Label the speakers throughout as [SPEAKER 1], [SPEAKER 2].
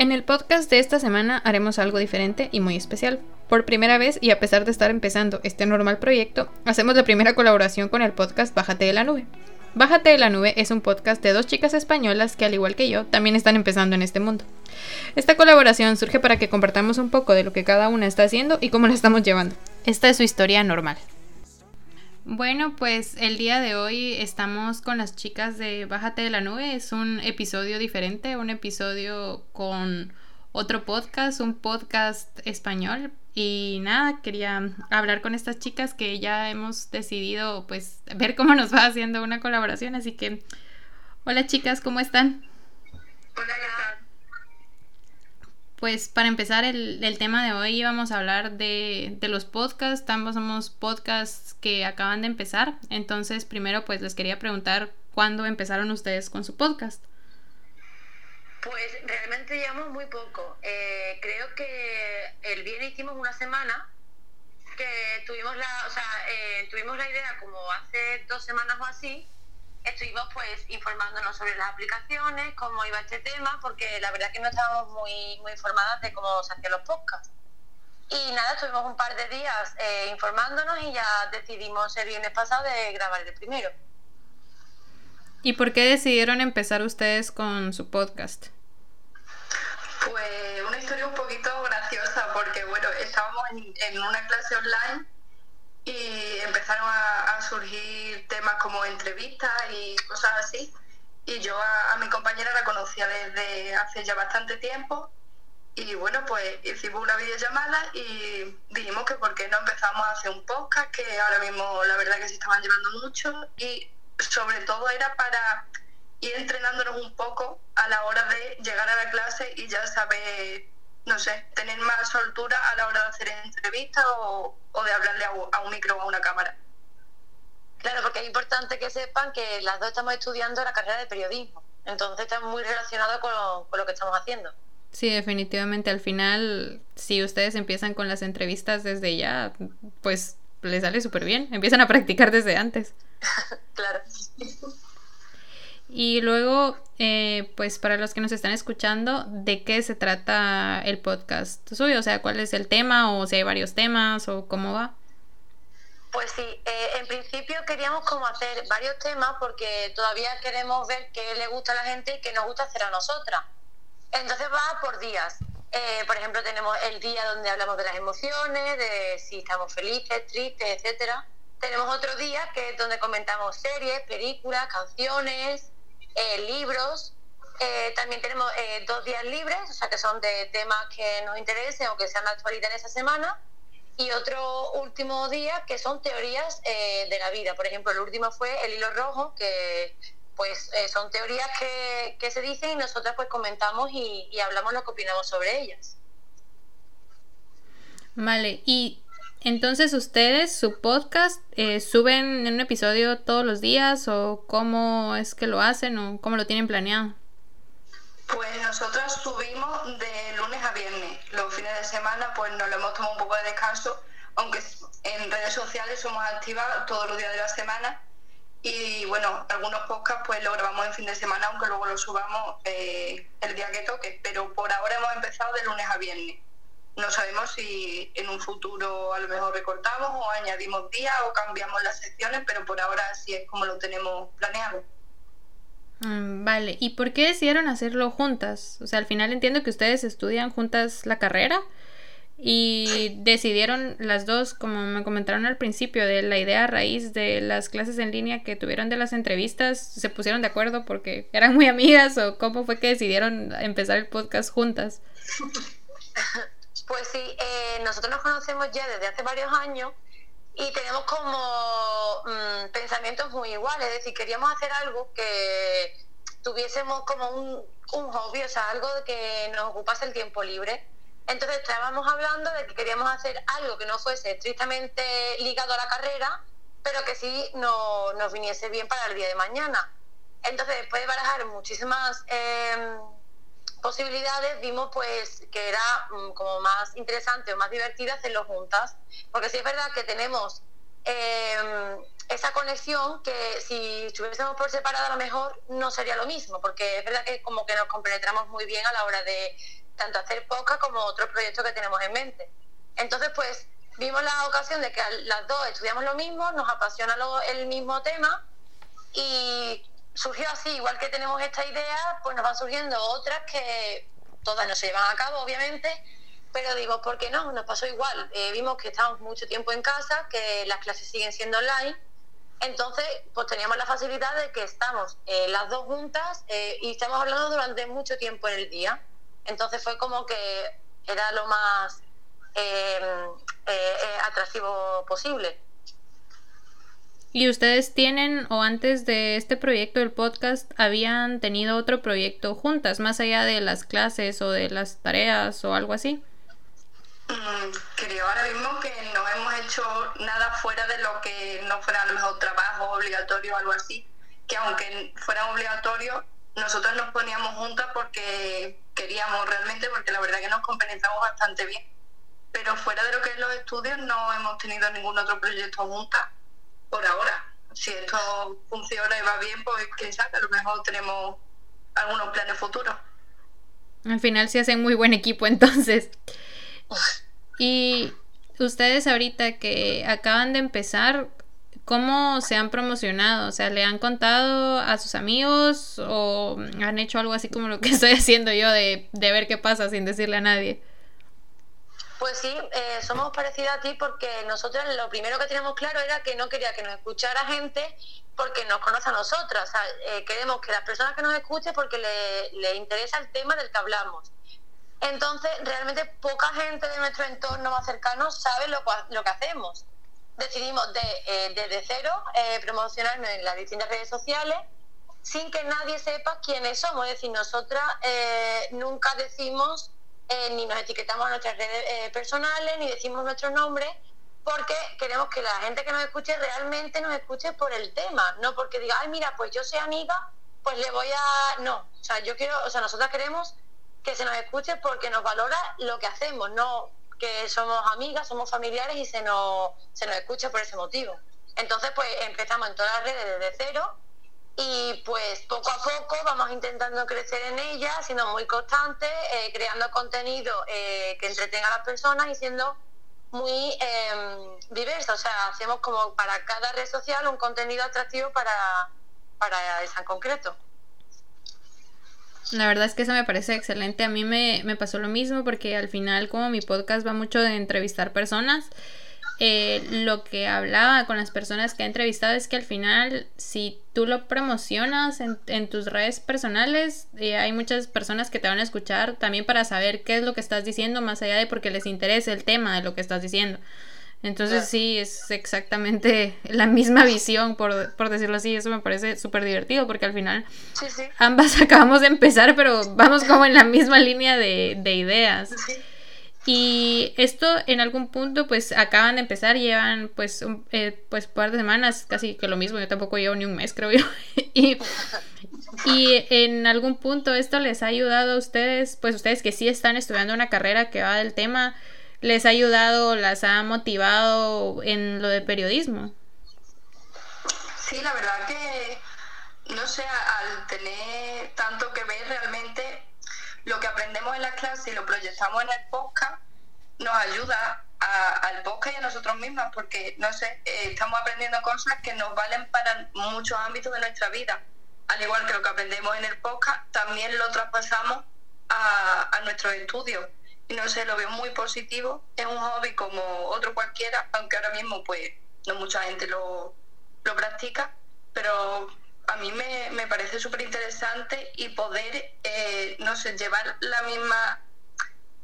[SPEAKER 1] En el podcast de esta semana haremos algo diferente y muy especial. Por primera vez, y a pesar de estar empezando este normal proyecto, hacemos la primera colaboración con el podcast Bájate de la Nube. Bájate de la Nube es un podcast de dos chicas españolas que, al igual que yo, también están empezando en este mundo. Esta colaboración surge para que compartamos un poco de lo que cada una está haciendo y cómo la estamos llevando. Esta es su historia normal. Bueno, pues el día de hoy estamos con las chicas de Bájate de la Nube. Es un episodio diferente, un episodio con otro podcast, un podcast español. Y nada, quería hablar con estas chicas que ya hemos decidido pues ver cómo nos va haciendo una colaboración. Así que, hola chicas, ¿cómo están?
[SPEAKER 2] Hola,
[SPEAKER 1] pues para empezar el, tema de hoy vamos a hablar de, los podcasts. Ambos somos podcasts que acaban de empezar. Entonces primero pues les quería preguntar cuándo empezaron ustedes con su podcast.
[SPEAKER 2] Pues realmente llevamos muy poco. Eh, creo que el viernes hicimos una semana que tuvimos la, o sea, eh, tuvimos la idea como hace dos semanas o así estuvimos pues informándonos sobre las aplicaciones, cómo iba este tema, porque la verdad que no estábamos muy, muy informadas de cómo se hacían los podcasts. Y nada, estuvimos un par de días eh, informándonos y ya decidimos el viernes pasado de grabar el primero.
[SPEAKER 1] ¿Y por qué decidieron empezar ustedes con su podcast?
[SPEAKER 3] Pues una historia un poquito graciosa, porque bueno, estábamos en, en una clase online y empezaron a, surgir temas como entrevistas y cosas así. Y yo a, mi compañera la conocía desde hace ya bastante tiempo y bueno, pues hicimos una videollamada y dijimos que por qué no empezamos a hacer un podcast, que ahora mismo la verdad que se estaban llevando mucho y sobre todo era para ir entrenándonos un poco a la hora de llegar a la clase y ya saber no sé, tener más soltura a la hora de hacer entrevistas o, de hablarle a, un micro o a una cámara.
[SPEAKER 2] Claro, porque es importante que sepan que las dos estamos estudiando la carrera de periodismo, entonces está muy relacionado con lo, que estamos haciendo.
[SPEAKER 1] Sí, definitivamente. Al final, si ustedes empiezan con las entrevistas desde ya, pues les sale súper bien. Empiezan a practicar desde antes.
[SPEAKER 2] claro.
[SPEAKER 1] Y luego, eh, pues para los que nos están escuchando, ¿de qué se trata el podcast suyo? O sea, ¿cuál es el tema o si hay varios temas o cómo va?
[SPEAKER 2] Pues sí, eh, en principio queríamos como hacer varios temas porque todavía queremos ver qué le gusta a la gente y qué nos gusta hacer a nosotras. Entonces va por días. Eh, por ejemplo, tenemos el día donde hablamos de las emociones, de si estamos felices, tristes, etcétera. Tenemos otro día que es donde comentamos series, películas, canciones, eh, libros. Eh, también tenemos eh, dos días libres, o sea que son de temas que nos interesen o que sean de actualidad en esa semana. Y otro último día que son teorías de la vida. Por ejemplo, el último fue el hilo rojo, que pues son teorías que, que, se dicen y nosotras pues comentamos y, y hablamos lo que opinamos sobre ellas.
[SPEAKER 1] Vale, y entonces, ¿ustedes su podcast eh, suben en un episodio todos los días o cómo es que lo hacen o cómo lo tienen planeado?
[SPEAKER 3] Pues nosotros subimos de lunes a viernes. Los fines de semana pues nos lo hemos tomado un poco de descanso, aunque en redes sociales somos activas todos los días de la semana. Y bueno, algunos podcasts pues lo grabamos en fin de semana, aunque luego lo subamos eh, el día que toque. Pero por ahora hemos empezado de lunes a viernes. No sabemos si en un futuro a lo mejor recortamos o añadimos días o cambiamos las secciones, pero por ahora así es como lo tenemos planeado.
[SPEAKER 1] Mm, vale, ¿y por qué decidieron hacerlo juntas? O sea, al final entiendo que ustedes estudian juntas la carrera y decidieron las dos, como me comentaron al principio, de la idea a raíz de las clases en línea que tuvieron de las entrevistas, se pusieron de acuerdo porque eran muy amigas o cómo fue que decidieron empezar el podcast juntas.
[SPEAKER 2] Pues sí, eh, nosotros nos conocemos ya desde hace varios años y tenemos como mm, pensamientos muy iguales, es decir, queríamos hacer algo que tuviésemos como un, un hobby, o sea, algo que nos ocupase el tiempo libre. Entonces estábamos hablando de que queríamos hacer algo que no fuese estrictamente ligado a la carrera, pero que sí nos viniese bien para el día de mañana. Entonces, después de barajar muchísimas eh, posibilidades vimos pues que era mm, como más interesante o más divertido hacerlo juntas, porque sí es verdad que tenemos em, esa conexión que si estuviésemos por separado a lo mejor no sería lo mismo, porque es verdad que como que nos compenetramos muy bien a la hora de, tanto hacer podcast como otros proyectos que tenemos en mente. Entonces, pues vimos la ocasión de que las dos estudiamos lo mismo, nos apasiona el mismo tema y surgió así, igual que tenemos esta idea, pues nos van surgiendo otras que todas no se llevan a cabo, obviamente, pero digo, ¿por qué no? Nos pasó igual. Eh, vimos que estamos mucho tiempo en casa, que las clases siguen siendo online, entonces pues teníamos la facilidad de que estamos eh, las dos juntas eh, y estamos hablando durante mucho tiempo en el día. Entonces fue como que era lo más atractivo posible.
[SPEAKER 1] ¿Y ustedes tienen o antes de este proyecto del podcast habían tenido otro proyecto juntas, más allá de las clases o de las tareas o algo así?
[SPEAKER 3] Mm, creo ahora mismo que no hemos hecho nada fuera de lo que no fuera a lo mejor trabajo obligatorio o algo así, que aunque fuera obligatorio, nosotros nos poníamos juntas porque queríamos realmente, porque la verdad que nos compensamos bastante bien. Pero fuera de lo que es los estudios no hemos tenido ningún otro proyecto juntas por ahora. Si esto funciona y va bien, pues quién sabe, a lo mejor tenemos algunos planes futuros.
[SPEAKER 1] Al final se hacen muy buen equipo entonces. Y ustedes ahorita que acaban de empezar, ¿cómo se han promocionado? O sea, ¿le han contado a sus amigos o han hecho algo así como lo que estoy haciendo yo de, de ver qué pasa sin decirle a nadie?
[SPEAKER 2] Pues sí, eh, somos parecidos a ti porque nosotros lo primero que teníamos claro era que no quería que nos escuchara gente porque nos conoce a nosotras. O sea, eh, queremos que las personas que nos escuchen porque le, le interesa el tema del que hablamos. Entonces, realmente poca gente de nuestro entorno más cercano sabe lo, lo que hacemos. Decidimos de, eh, desde cero promocionarnos en las distintas redes sociales sin que nadie sepa quiénes somos. Es decir, nosotras nunca decimos eh, ni nos etiquetamos a nuestras redes eh, personales, ni decimos nuestro nombre, porque queremos que la gente que nos escuche realmente nos escuche por el tema, no porque diga, ay, mira, pues yo soy amiga, pues le voy a... No, o sea, yo quiero, o sea, nosotras queremos que se nos escuche porque nos valora lo que hacemos, no que somos amigas, somos familiares y se nos, se nos escucha por ese motivo. Entonces, pues empezamos en todas las redes desde cero y pues poco a poco vamos intentando crecer en ella, siendo muy constantes, eh, creando contenido eh, que entretenga a las personas y siendo muy eh, diverso. O sea, hacemos como para cada red social un contenido atractivo para, para esa en concreto.
[SPEAKER 1] La verdad es que eso me parece excelente. A mí me, me pasó lo mismo porque al final como mi podcast va mucho de entrevistar personas, eh, lo que hablaba con las personas que he entrevistado es que al final, si tú lo promocionas en, tus redes personales, eh, hay muchas personas que te van a escuchar también para saber qué es lo que estás diciendo, más allá de porque les interese el tema de lo que estás diciendo. Entonces sí, es exactamente la misma visión, por, por decirlo así. Eso me parece súper divertido porque al final ambas acabamos de empezar, pero vamos como en la misma línea de, de ideas. Y esto en algún punto pues acaban de empezar, llevan pues un eh, pues par de semanas, casi que lo mismo, yo tampoco llevo ni un mes creo yo. y, y en algún punto esto les ha ayudado a ustedes, pues ustedes que sí están estudiando una carrera que va del tema, les ha ayudado, las ha motivado en lo de periodismo.
[SPEAKER 3] Sí, la verdad que, no sé, al tener tanto que ver realmente lo que aprendemos en la clase y lo proyectamos en el podcast nos ayuda al podcast y a nosotros mismas porque, no sé, eh, estamos aprendiendo cosas que nos valen para muchos ámbitos de nuestra vida. Al igual que lo que aprendemos en el podcast, también lo traspasamos a, a nuestros estudios. Y no sé, lo veo muy positivo. Es un hobby como otro cualquiera, aunque ahora mismo pues no mucha gente lo, lo practica, pero a mí me, me parece súper interesante y poder, eh, no sé, llevar la misma...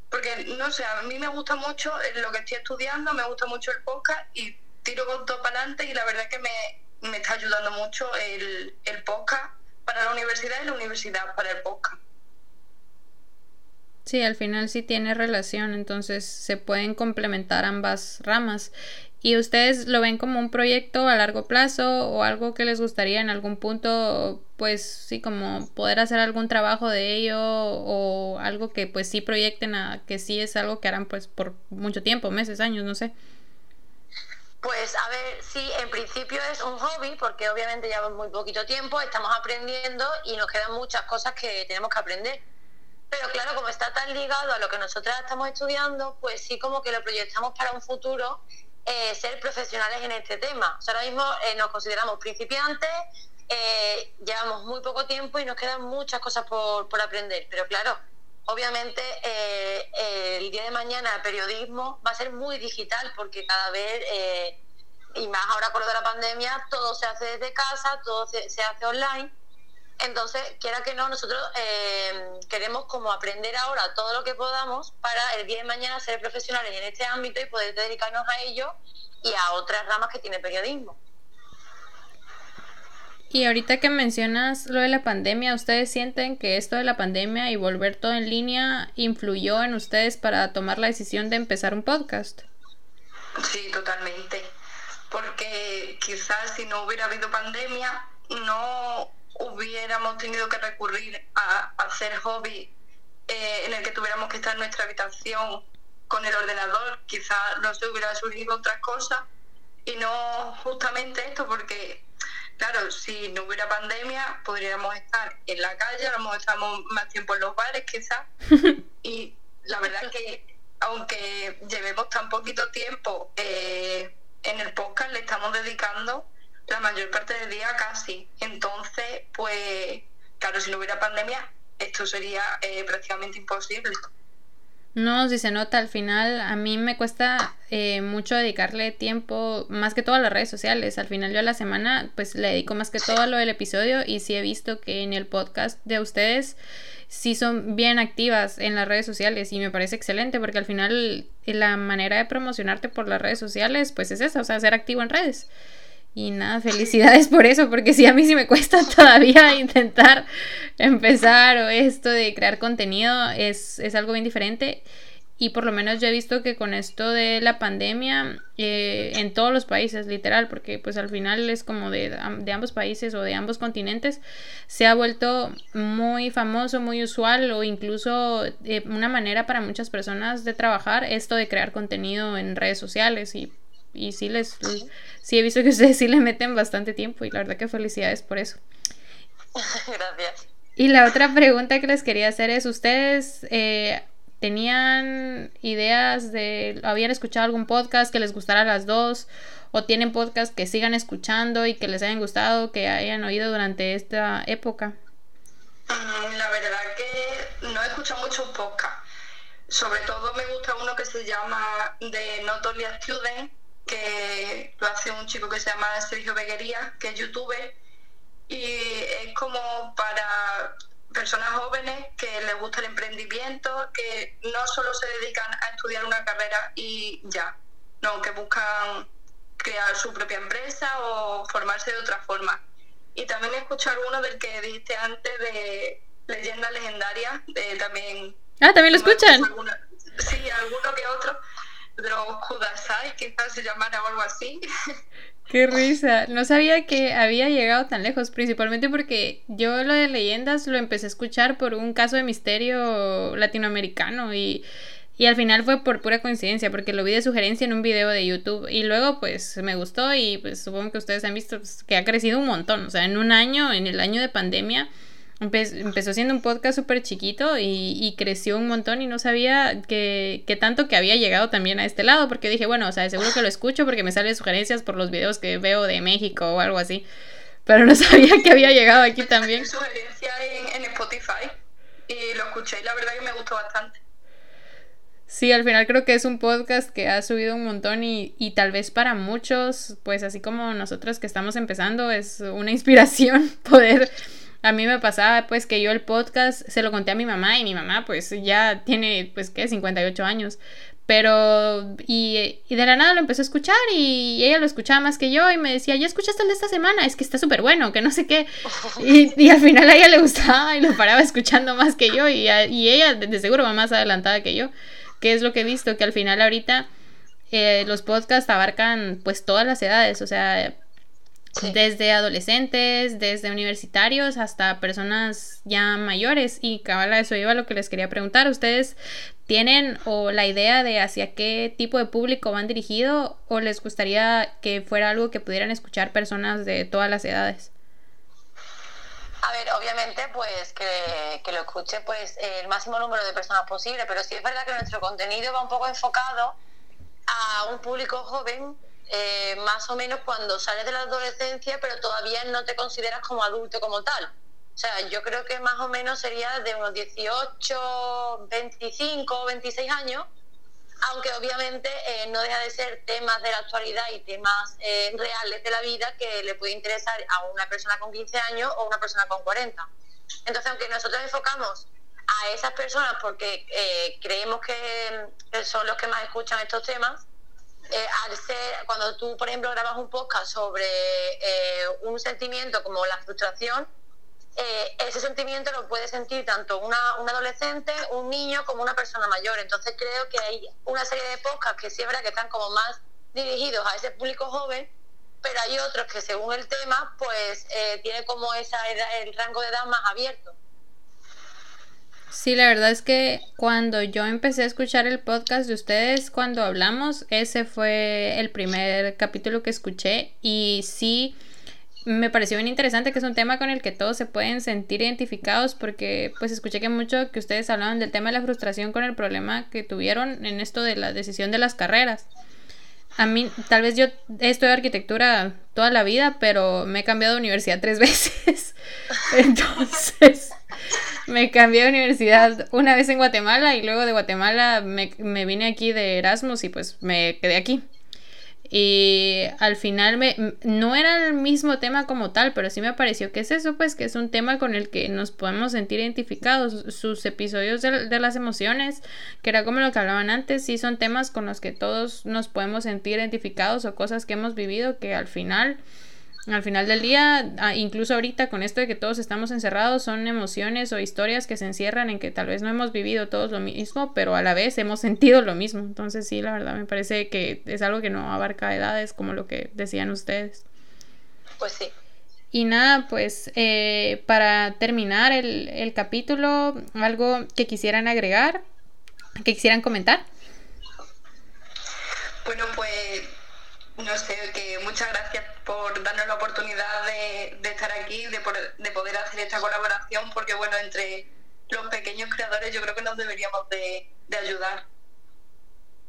[SPEAKER 3] Porque, no sé, a mí me gusta mucho lo que estoy estudiando, me gusta mucho el podcast y tiro con todo para adelante y la verdad que me, me está ayudando mucho el, el podcast para la universidad y la universidad para el podcast.
[SPEAKER 1] Sí, al final sí tiene relación, entonces se pueden complementar ambas ramas. ¿Y ustedes lo ven como un proyecto a largo plazo o algo que les gustaría en algún punto, pues sí, como poder hacer algún trabajo de ello o algo que pues sí proyecten a que sí es algo que harán pues por mucho tiempo, meses, años, no sé?
[SPEAKER 2] Pues a ver, sí, en principio es un hobby porque obviamente llevamos muy poquito tiempo, estamos aprendiendo y nos quedan muchas cosas que tenemos que aprender pero claro, como está tan ligado a lo que nosotras estamos estudiando, pues sí como que lo proyectamos para un futuro eh, ser profesionales en este tema. ahora mismo eh, nos consideramos principiantes, eh, llevamos muy poco tiempo y nos quedan muchas cosas por, por aprender, pero claro, obviamente el día de mañana el periodismo va a ser muy digital porque cada vez, y más ahora con lo de la pandemia, todo se hace desde casa, todo se, se hace online entonces, quiera que no, nosotros eh, queremos como aprender ahora todo lo que podamos para el día de mañana ser profesionales en este ámbito y poder dedicarnos a ello y a otras ramas que tiene periodismo.
[SPEAKER 1] Y ahorita que mencionas lo de la pandemia, ¿ustedes sienten que esto de la pandemia y volver todo en línea influyó en ustedes para tomar la decisión de empezar un podcast?
[SPEAKER 3] Sí, totalmente. Porque quizás si no hubiera habido pandemia, no hubiéramos tenido que recurrir a, hacer hobby eh, en el que tuviéramos que estar en nuestra habitación con el ordenador, quizás no se hubiera surgido otra cosa y no justamente esto porque claro, si no hubiera pandemia podríamos estar en la calle, a lo mejor estamos más tiempo en los bares quizás y la verdad es que aunque llevemos tan poquito tiempo eh, en el podcast le estamos dedicando la mayor parte del día casi. Entonces, pues, claro, si no hubiera pandemia, esto sería eh, prácticamente imposible.
[SPEAKER 1] No, si se nota, al final a mí me cuesta eh, mucho dedicarle tiempo, más que todo a las redes sociales. Al final yo a la semana pues le dedico más que todo a lo del episodio y sí he visto que en el podcast de ustedes sí son bien activas en las redes sociales y me parece excelente porque al final la manera de promocionarte por las redes sociales pues es esa, o sea, ser activo en redes. Y nada, felicidades por eso, porque si a mí sí me cuesta todavía intentar empezar o esto de crear contenido, es, algo bien diferente. Y por lo menos yo he visto que con esto de la pandemia, eh, en todos los países, literal, porque pues al final es como de, ambos países o de ambos continentes, se ha vuelto muy famoso, muy usual o incluso eh, una manera para muchas personas de trabajar esto de crear contenido en redes sociales y y sí les, sí he visto que ustedes sí le meten bastante tiempo y la verdad que felicidades por eso.
[SPEAKER 2] Gracias.
[SPEAKER 1] Y la otra pregunta que les quería hacer es, ¿ustedes eh, tenían ideas de, habían escuchado algún podcast que les gustara a las dos? ¿O tienen podcast que sigan escuchando y que les hayan gustado, que hayan oído durante esta época?
[SPEAKER 3] Mm, la verdad que no he escuchado mucho podcast. Sobre todo me gusta uno que se llama The Notorious Student, que lo hace un chico que se llama Sergio Beguería, que es youtuber, y es como para personas jóvenes que les gusta el emprendimiento, que no solo se dedican a estudiar una carrera y ya, no, que buscan crear su propia empresa o formarse de otra forma. Y también escuchar uno del que dijiste antes de Leyendas Legendarias, de también...
[SPEAKER 1] Ah, también lo escuchan.
[SPEAKER 3] sí, alguno que otro quizás se llamara o algo así.
[SPEAKER 1] Qué risa. No sabía que había llegado tan lejos, principalmente porque yo lo de leyendas lo empecé a escuchar por un caso de misterio latinoamericano y, y al final fue por pura coincidencia, porque lo vi de sugerencia en un video de YouTube y luego pues me gustó y pues supongo que ustedes han visto pues, que ha crecido un montón. O sea, en un año, en el año de pandemia, empezó siendo un podcast súper chiquito y, creció un montón y no sabía que, tanto que había llegado también a este lado, porque dije, bueno, o sea, seguro que lo escucho porque me salen sugerencias por los videos que veo de México o algo así, pero no sabía que había llegado aquí también.
[SPEAKER 3] Sugerencia en, en Spotify y lo escuché y la verdad que me gustó bastante.
[SPEAKER 1] Sí, al final creo que es un podcast que ha subido un montón y, y, tal vez para muchos, pues así como nosotros que estamos empezando, es una inspiración poder a mí me pasaba pues que yo el podcast se lo conté a mi mamá y mi mamá pues ya tiene pues que 58 años. Pero, y, y, de la nada lo empezó a escuchar y ella lo escuchaba más que yo y me decía, ¿ya escuchaste el de esta semana? Es que está súper bueno, que no sé qué. Y, y, al final a ella le gustaba y lo paraba escuchando más que yo y, y ella de seguro va más adelantada que yo. Que es lo que he visto, que al final ahorita eh, los podcasts abarcan pues todas las edades, o sea, desde adolescentes, desde universitarios hasta personas ya mayores. Y cabala, eso iba a lo que les quería preguntar. ¿Ustedes tienen o la idea de hacia qué tipo de público van dirigido o les gustaría que fuera algo que pudieran escuchar personas de todas las edades?
[SPEAKER 2] A ver, obviamente, pues que, lo escuche pues el máximo número de personas posible, pero sí es verdad que nuestro contenido va un poco enfocado a un público joven, eh, más o menos cuando sales de la adolescencia, pero todavía no te consideras como adulto como tal. O sea, yo creo que más o menos sería de unos 18, 25, 26 años, aunque obviamente eh, no deja de ser temas de la actualidad y temas eh, reales de la vida que le puede interesar a una persona con 15 años o una persona con 40. Entonces, aunque nosotros enfocamos a esas personas porque eh, creemos que, son los que más escuchan estos temas, al ser, cuando tú, por ejemplo, grabas un podcast sobre un sentimiento como la frustración, eh, ese sentimiento lo puede sentir tanto una, un adolescente, un niño como una persona mayor. Entonces creo que hay una serie de podcasts que sí es verdad que están como más dirigidos a ese público joven, pero hay otros que según el tema, pues eh, tiene como esa el rango de edad más abierto.
[SPEAKER 1] Sí, la verdad es que cuando yo empecé a escuchar el podcast de ustedes, cuando hablamos, ese fue el primer capítulo que escuché y sí me pareció bien interesante que es un tema con el que todos se pueden sentir identificados porque pues escuché que mucho que ustedes hablaban del tema de la frustración con el problema que tuvieron en esto de la decisión de las carreras. A mí, tal vez yo he estudiado arquitectura toda la vida, pero me he cambiado de universidad tres veces. Entonces, me cambié de universidad una vez en Guatemala y luego de Guatemala me, me vine aquí de Erasmus y pues me quedé aquí. Y al final me, no era el mismo tema como tal, pero sí me pareció que es eso, pues que es un tema con el que nos podemos sentir identificados. Sus episodios de, de, las emociones, que era como lo que hablaban antes, sí son temas con los que todos nos podemos sentir identificados o cosas que hemos vivido que al final al final del día, ah, incluso ahorita con esto de que todos estamos encerrados, son emociones o historias que se encierran en que tal vez no hemos vivido todos lo mismo, pero a la vez hemos sentido lo mismo. Entonces sí, la verdad me parece que es algo que no abarca edades, como lo que decían ustedes.
[SPEAKER 2] Pues sí.
[SPEAKER 1] Y nada, pues eh, para terminar el, el capítulo, algo que quisieran agregar, que quisieran comentar.
[SPEAKER 3] Bueno, pues no sé, que muchas gracias por darnos la oportunidad de, estar aquí, de, de, poder hacer esta colaboración, porque bueno, entre los pequeños creadores yo creo que nos deberíamos de, ayudar.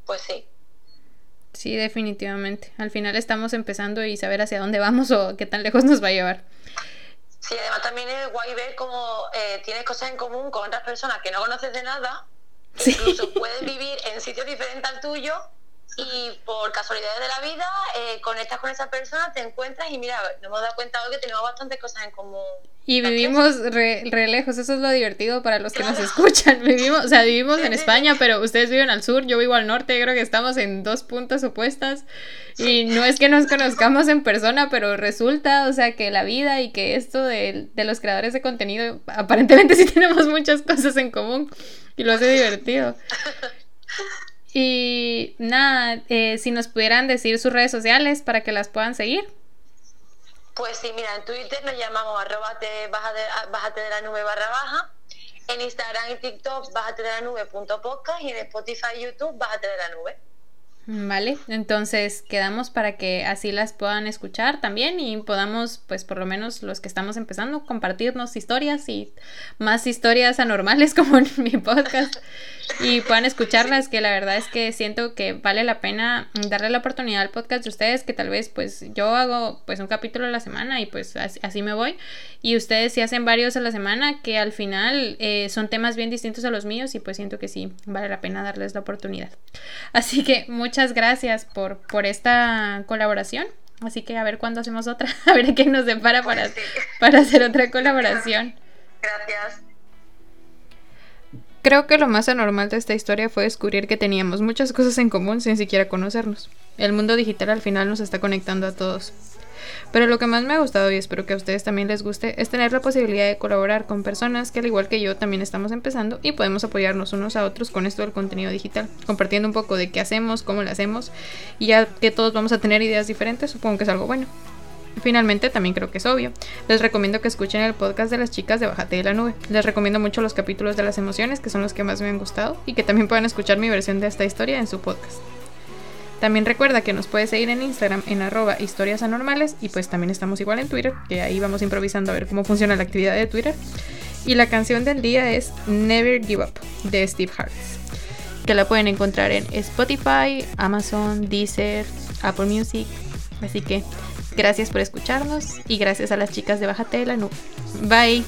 [SPEAKER 2] Pues sí.
[SPEAKER 1] Sí, definitivamente. Al final estamos empezando y saber hacia dónde vamos o qué tan lejos nos va a llevar.
[SPEAKER 2] Sí, además también es guay ver cómo eh, tienes cosas en común con otras personas que no conoces de nada, incluso puedes vivir en sitios diferentes al tuyo y por casualidades de la vida eh, conectas con esa persona, te encuentras y mira, nos hemos dado cuenta hoy que tenemos bastantes cosas en común.
[SPEAKER 1] Y vivimos re, lejos, eso es lo divertido para los que nos escuchan. Vivimos, o sea, vivimos en España, pero ustedes viven al sur, yo vivo al norte, creo que estamos en dos puntas opuestas. Y no es que nos conozcamos en persona, pero resulta, o sea, que la vida y que esto de, de los creadores de contenido, aparentemente sí tenemos muchas cosas en común y lo hace divertido. Y nada, eh, si nos pudieran decir sus redes sociales para que las puedan seguir.
[SPEAKER 2] Pues sí, mira, en Twitter nos llamamos arroba bájate, de la nube barra baja. En Instagram y TikTok, bájate de la nube punto podcast y en Spotify y YouTube, bájate de la nube.
[SPEAKER 1] Vale, entonces quedamos para que así las puedan escuchar también y podamos, pues por lo menos los que estamos empezando, compartirnos historias y más historias anormales como en mi podcast y puedan escucharlas, que la verdad es que siento que vale la pena darle la oportunidad al podcast de ustedes, que tal vez pues yo hago pues un capítulo a la semana y pues así, me voy y ustedes si hacen varios a la semana que al final eh, son temas bien distintos a los míos y pues siento que sí, vale la pena darles la oportunidad. Así que muchas gracias por, por esta colaboración. Así que a ver cuándo hacemos otra, a ver qué nos depara para, para hacer otra colaboración.
[SPEAKER 2] Gracias.
[SPEAKER 1] Creo que lo más anormal de esta historia fue descubrir que teníamos muchas cosas en común sin siquiera conocernos. El mundo digital al final nos está conectando a todos. Pero lo que más me ha gustado y espero que a ustedes también les guste es tener la posibilidad de colaborar con personas que al igual que yo también estamos empezando y podemos apoyarnos unos a otros con esto del contenido digital, compartiendo un poco de qué hacemos, cómo lo hacemos y ya que todos vamos a tener ideas diferentes, supongo que es algo bueno. Finalmente, también creo que es obvio. Les recomiendo que escuchen el podcast de las chicas de Bajate de la Nube. Les recomiendo mucho los capítulos de las emociones, que son los que más me han gustado, y que también puedan escuchar mi versión de esta historia en su podcast. También recuerda que nos puedes seguir en Instagram en arroba historias anormales y pues también estamos igual en Twitter, que ahí vamos improvisando a ver cómo funciona la actividad de Twitter. Y la canción del día es Never Give Up de Steve Harris, que la pueden encontrar en Spotify, Amazon, Deezer, Apple Music. Así que gracias por escucharnos y gracias a las chicas de Bájate de la Nube. Bye.